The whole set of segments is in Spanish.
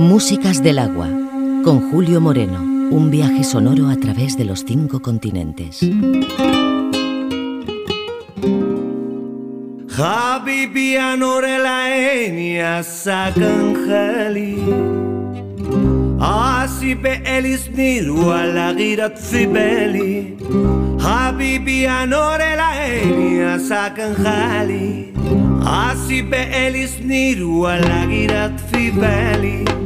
Músicas del agua, con Julio Moreno, un viaje sonoro a través de los cinco continentes. Habibian horrela eniazak angeli Azibe eliz nirua lagiratzi beli Habibian horrela eniazak angeli Azibe eliz nirua lagiratzi beli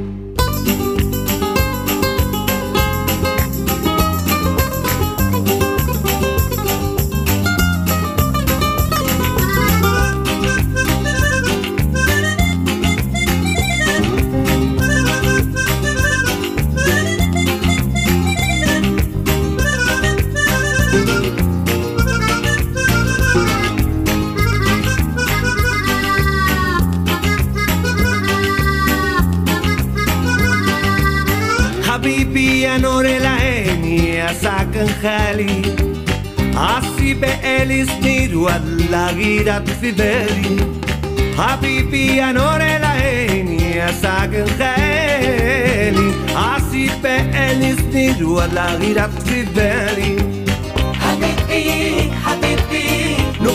بقالي سنين ولا غيرك في بالي حبيبي يا نور العين يا ساكن خالي عصي بقالي سنين ولا غيرك في بالي حبيبي حبيبي No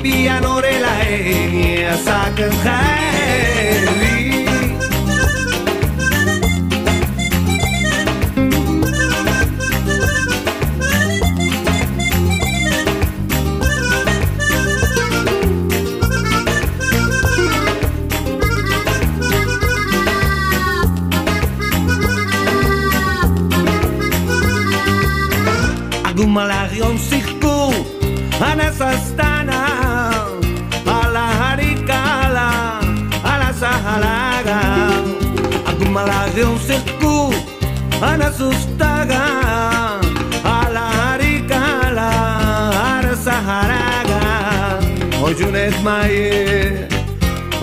Bibi anore la e ni asaken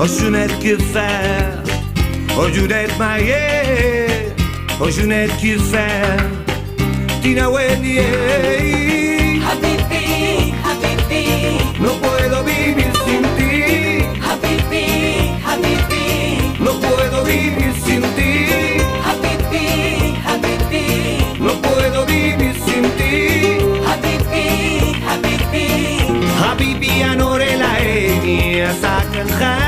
Oh, je n'ai que faire. Oh, je n'ai maillé. Oh, je n'ai que No puedo vivir sin ti. Habibi, Habibi. No puedo vivir sin ti. Habibi, Habibi. No puedo vivir sin ti. Habibi, Anore. zaken geilig.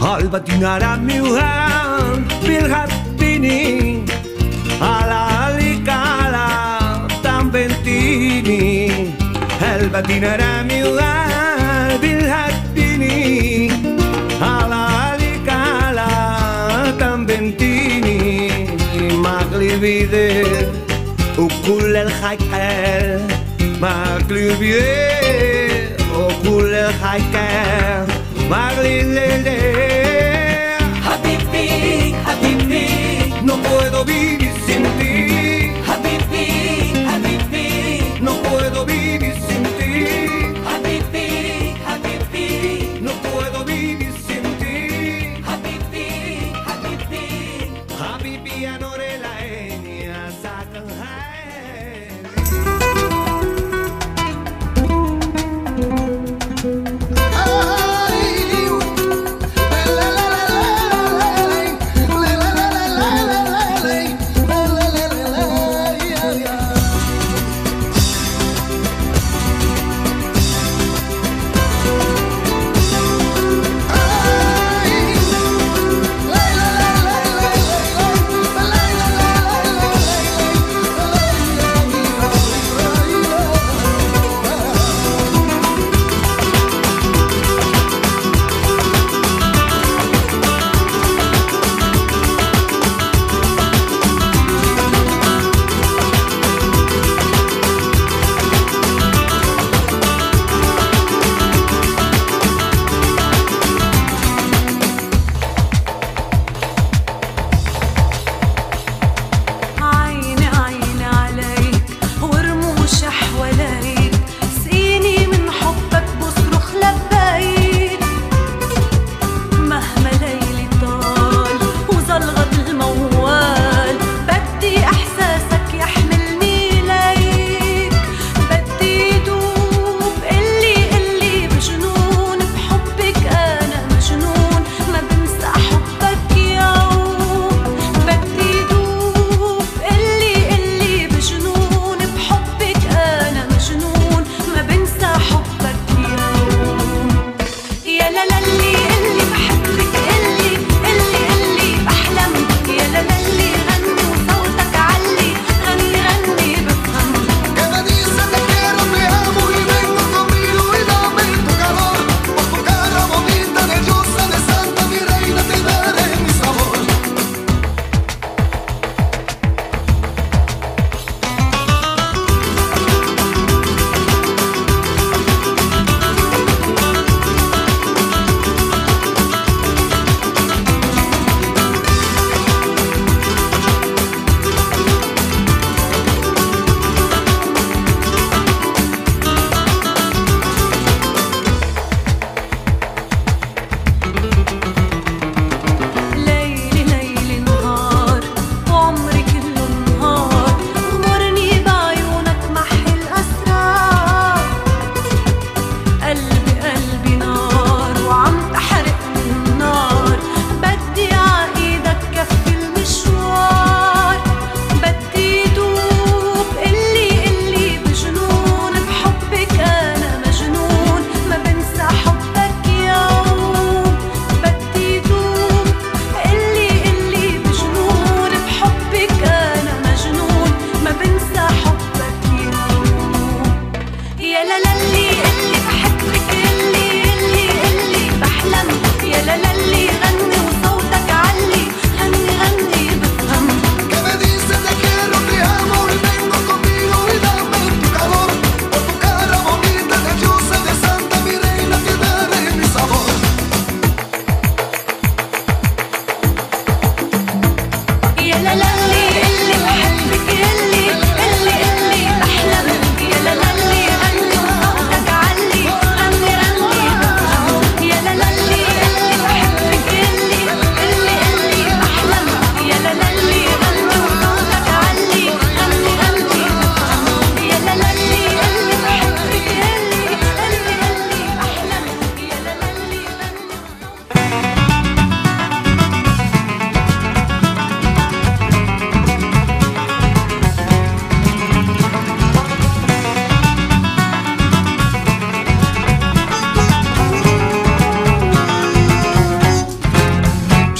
Al batinar a Albatinara miuhan bilhat bini ala alikala tambentini Maglibide ukul el haikel Maglibide ukul el haikel Maglibide حبيبي حبيبي No puedo vivir sin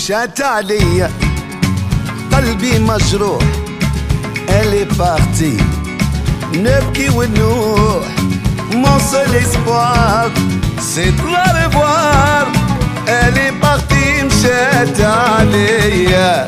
مشات عليا قلبي مجروح elle est partie نبكي ونوح mon seul espoir c'est de la revoir elle est partie مشات عليا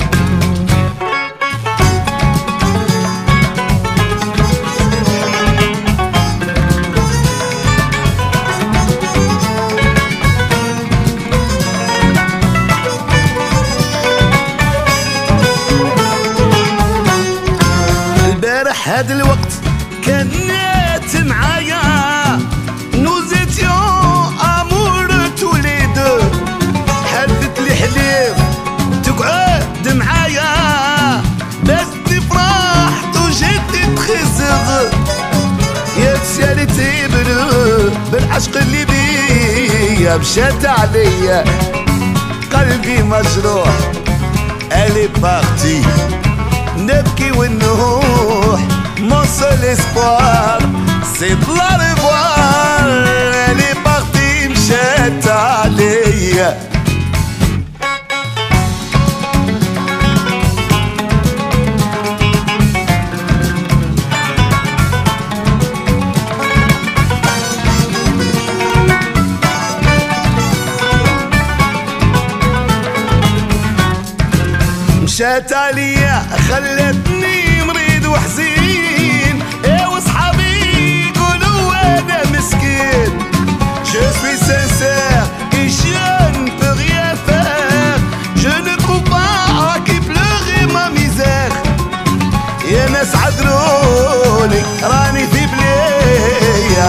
امبارح هاد الوقت كان نات معايا. نوز اتيون أمور توليد. حدت لي حليب تقعد معايا. بس فرحت وجدت خزغ يا سيالي تبرو بالعشق اللي بيا مشات عليا. قلبي مجروح. الي باغتي. نبكي ونهون mon seul espoir, c'est de la revoir. Elle est partie, m'chète allée.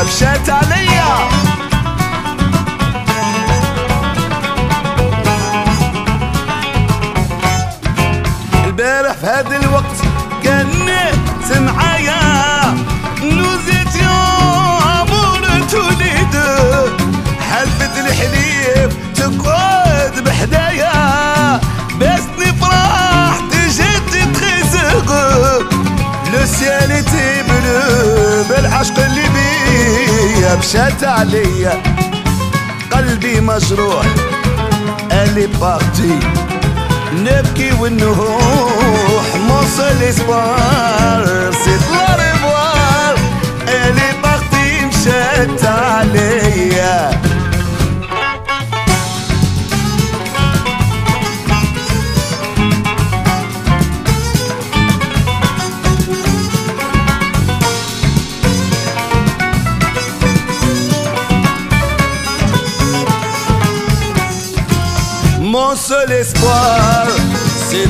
Shut up. مشات عليا قلبي مجروح. الي بارتي. نبكي ونروح. موصل اسبار سي لاريفوار seul espoir, c'est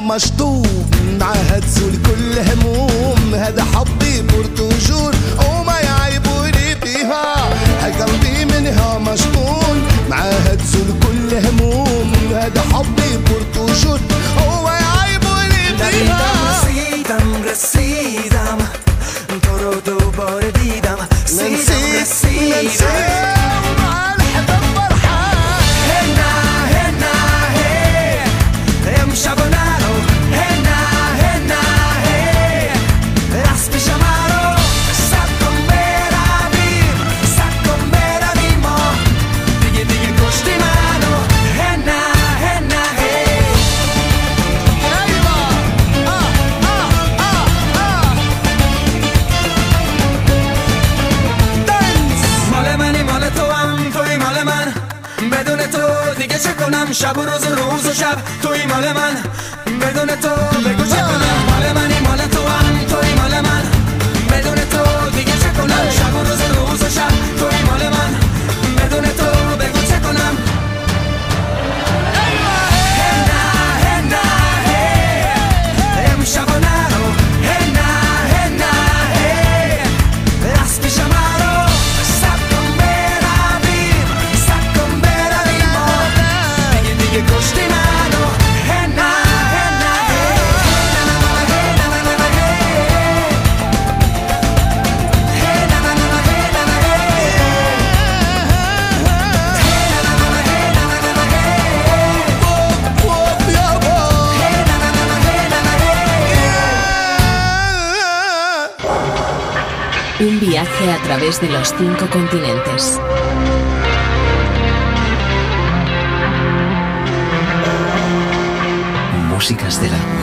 مشطوب تزول كل هموم. هذا حبي برتجور وما يعيبوني فيها قلبي منها مشطون معها تزول كل هموم. هذا حبي برتجور şaburu viaje a través de los cinco continentes. Músicas de la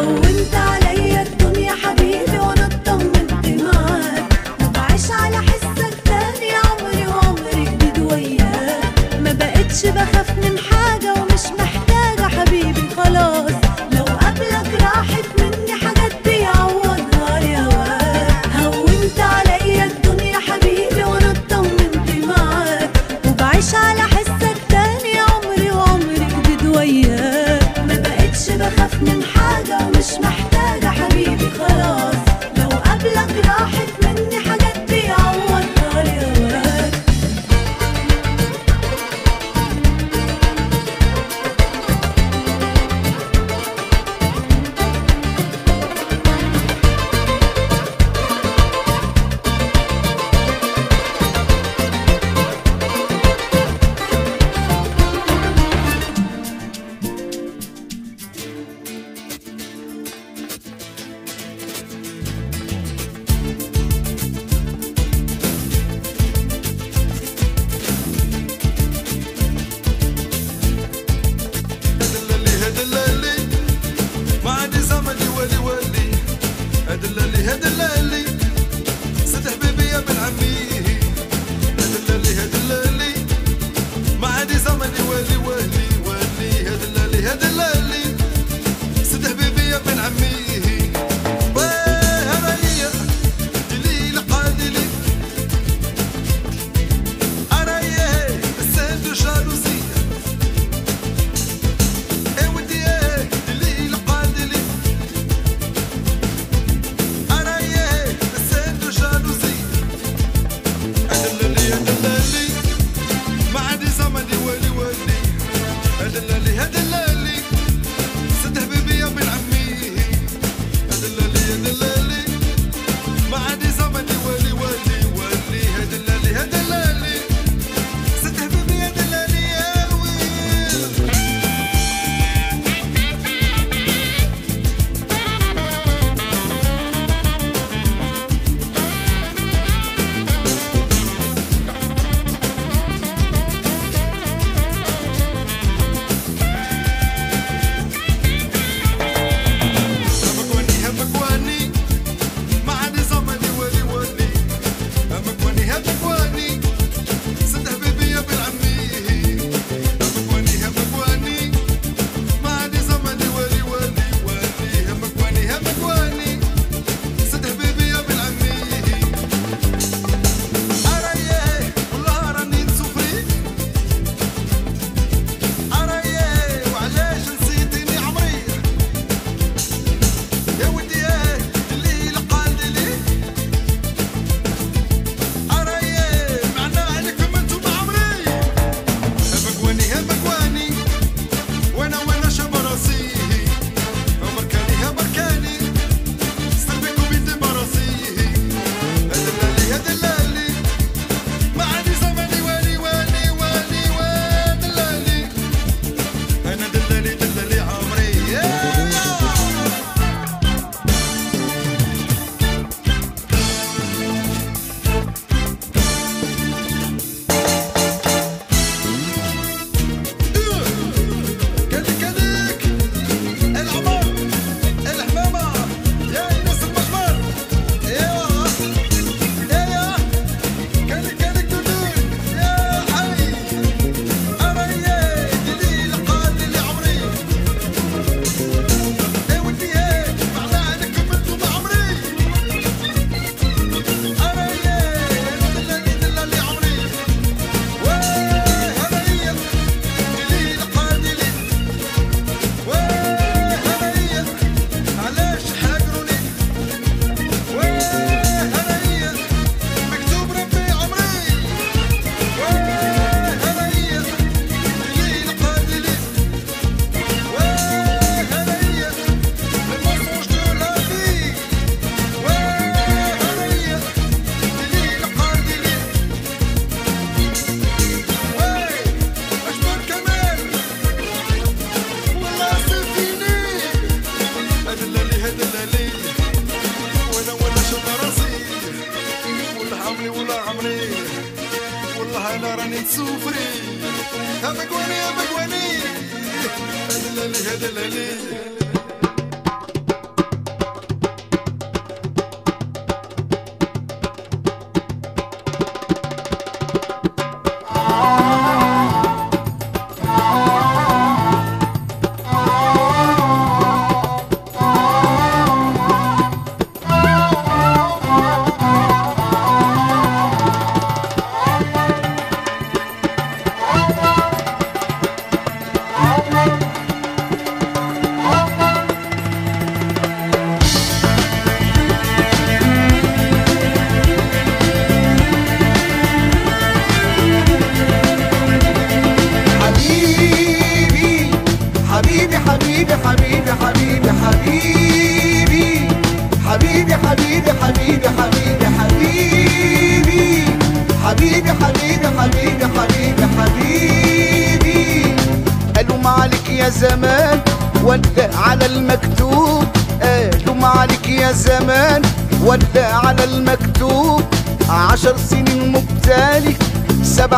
winter.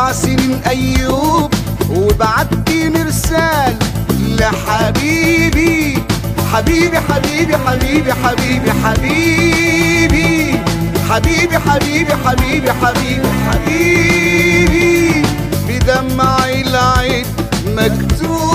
سبع سنين أيوب وبعتي مرسال لحبيبي. حبيبي حبيبي حبيبي حبيبي حبيبي. حبيبي حبيبي حبيبي حبيبي حبيبي. بدمع العيد مكتوب.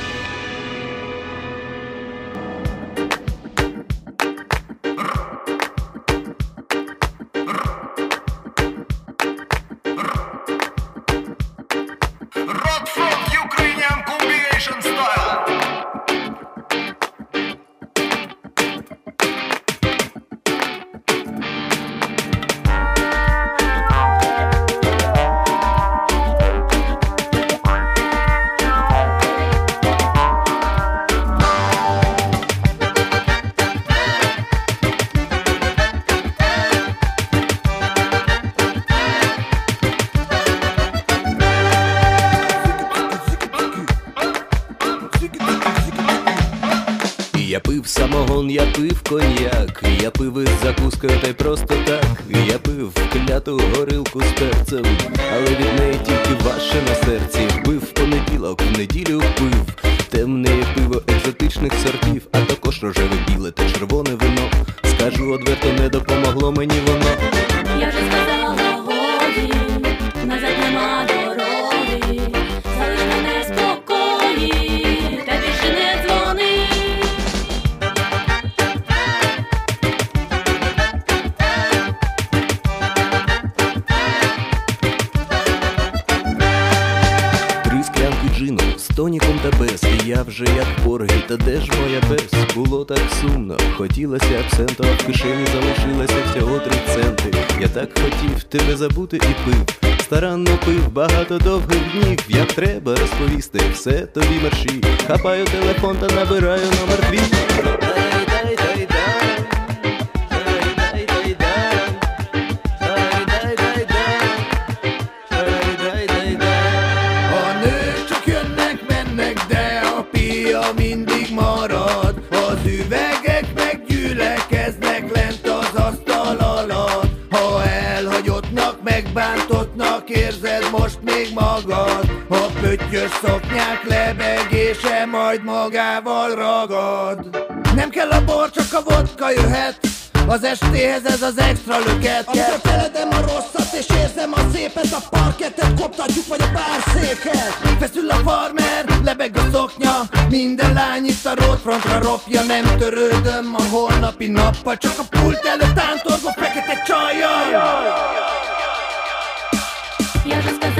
Пив. Старанно пив багато довгих днів. Як треба розповісти, все тобі мерші. Хапаю телефон та набираю номер твій. A magad, a pöttyös szoknyák lebegése majd magával ragad. Nem kell a bor, csak a vodka jöhet, az estéhez ez az extra löket A köpeledem a rosszat és érzem a szépet A parketet koptatjuk vagy a bárszéket Feszül a farmer, lebeg a szoknya Minden lány itt a rótfrontra ropja Nem törődöm a holnapi nappal Csak a pult előtt tántorgó fekete csajjal Jaj, jaj, jaj, jaj, jaj, jaj, jaj, jaj.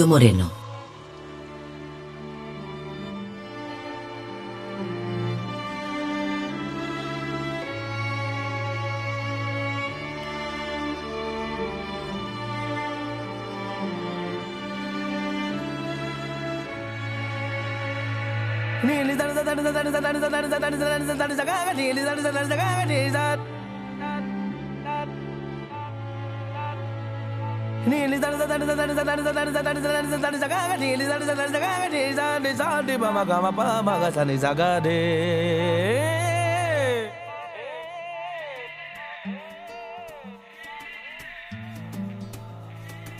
Claudio Moreno.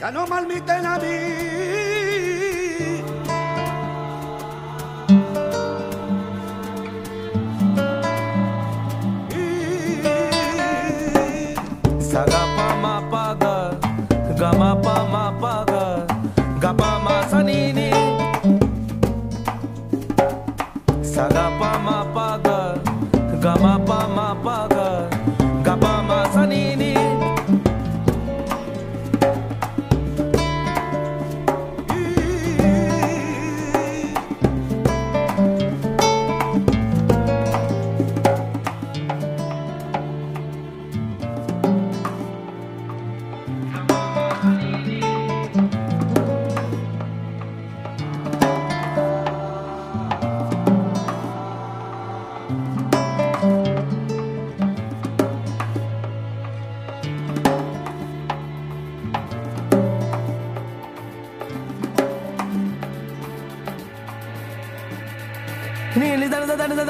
Ya no malmiten a mí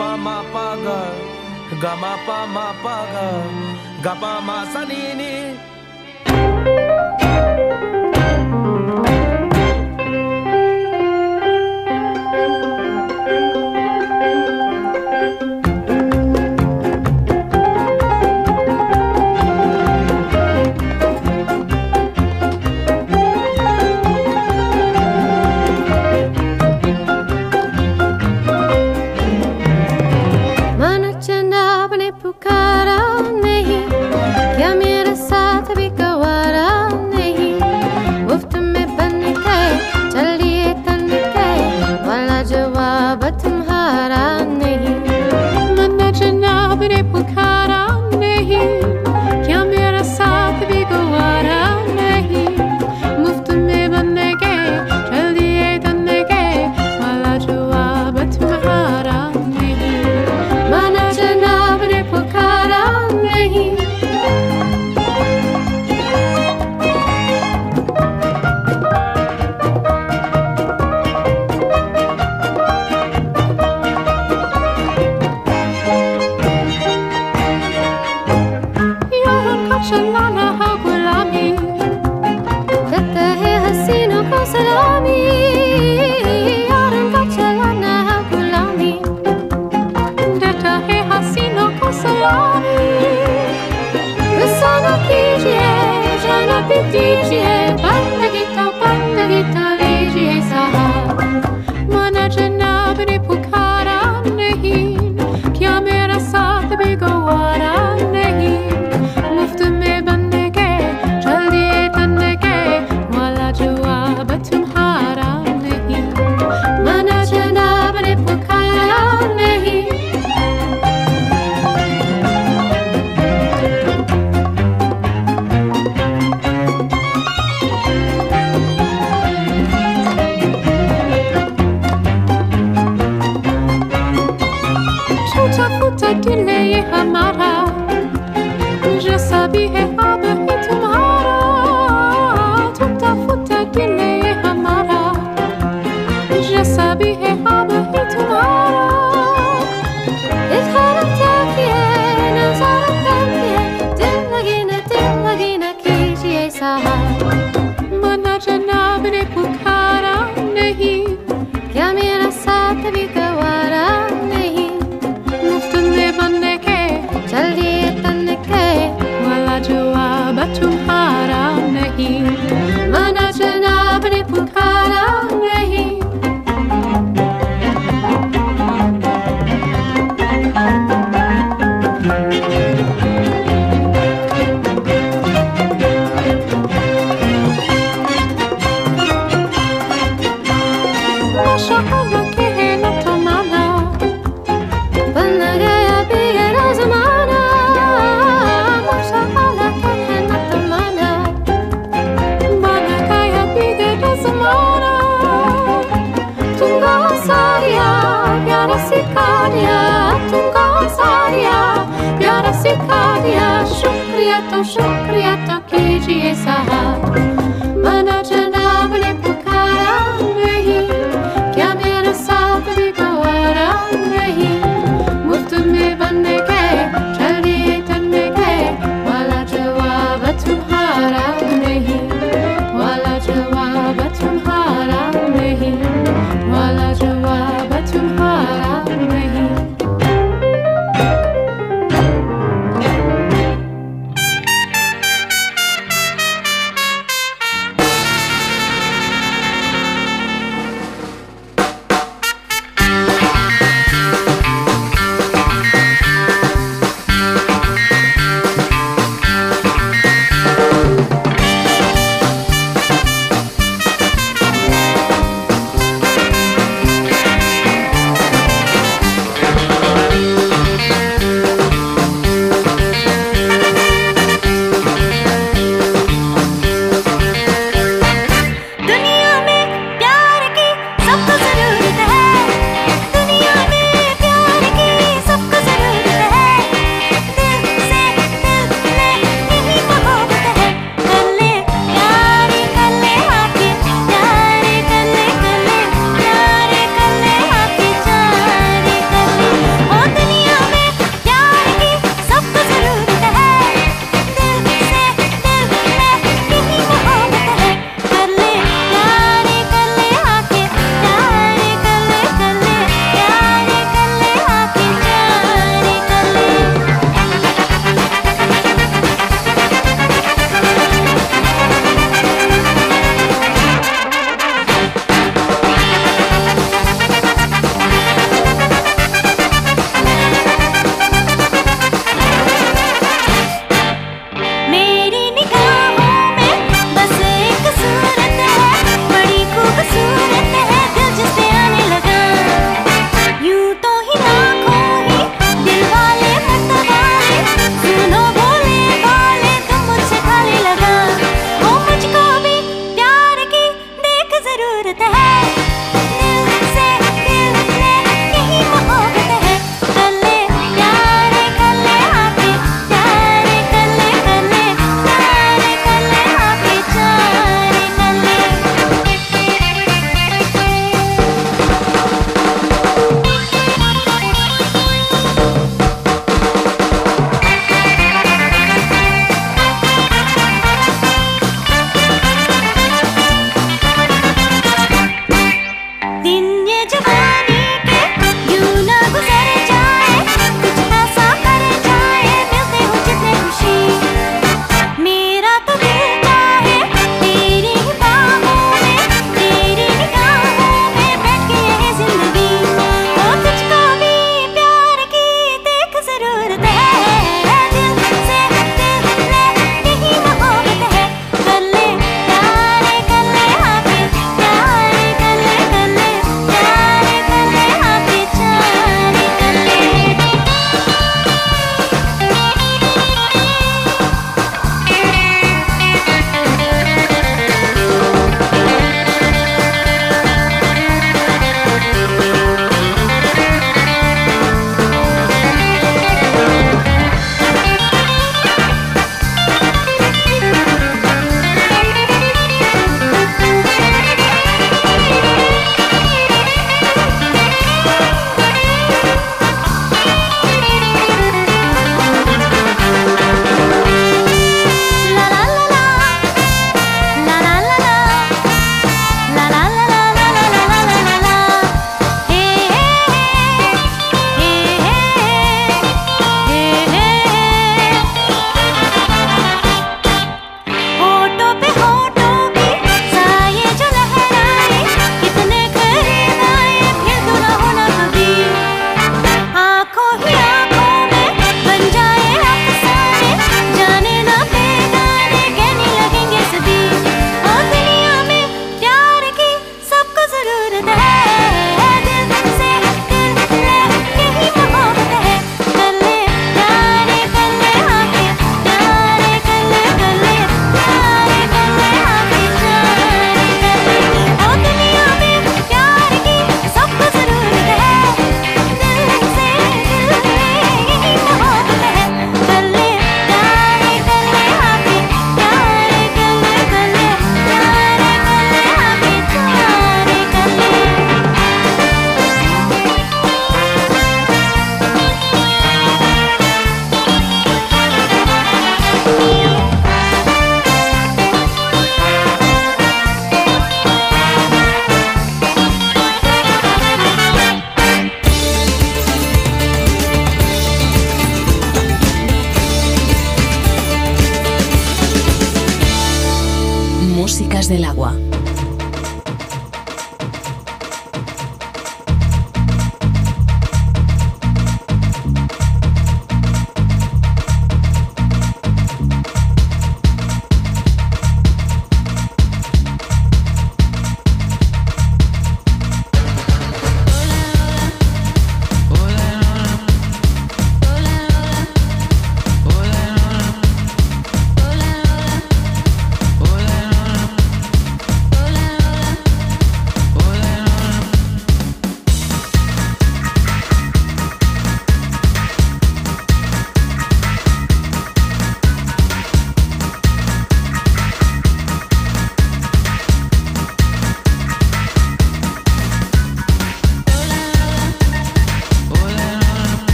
pa ma pa ga, ga ma pa ma pa ga, ga pa ma sa ni ni davet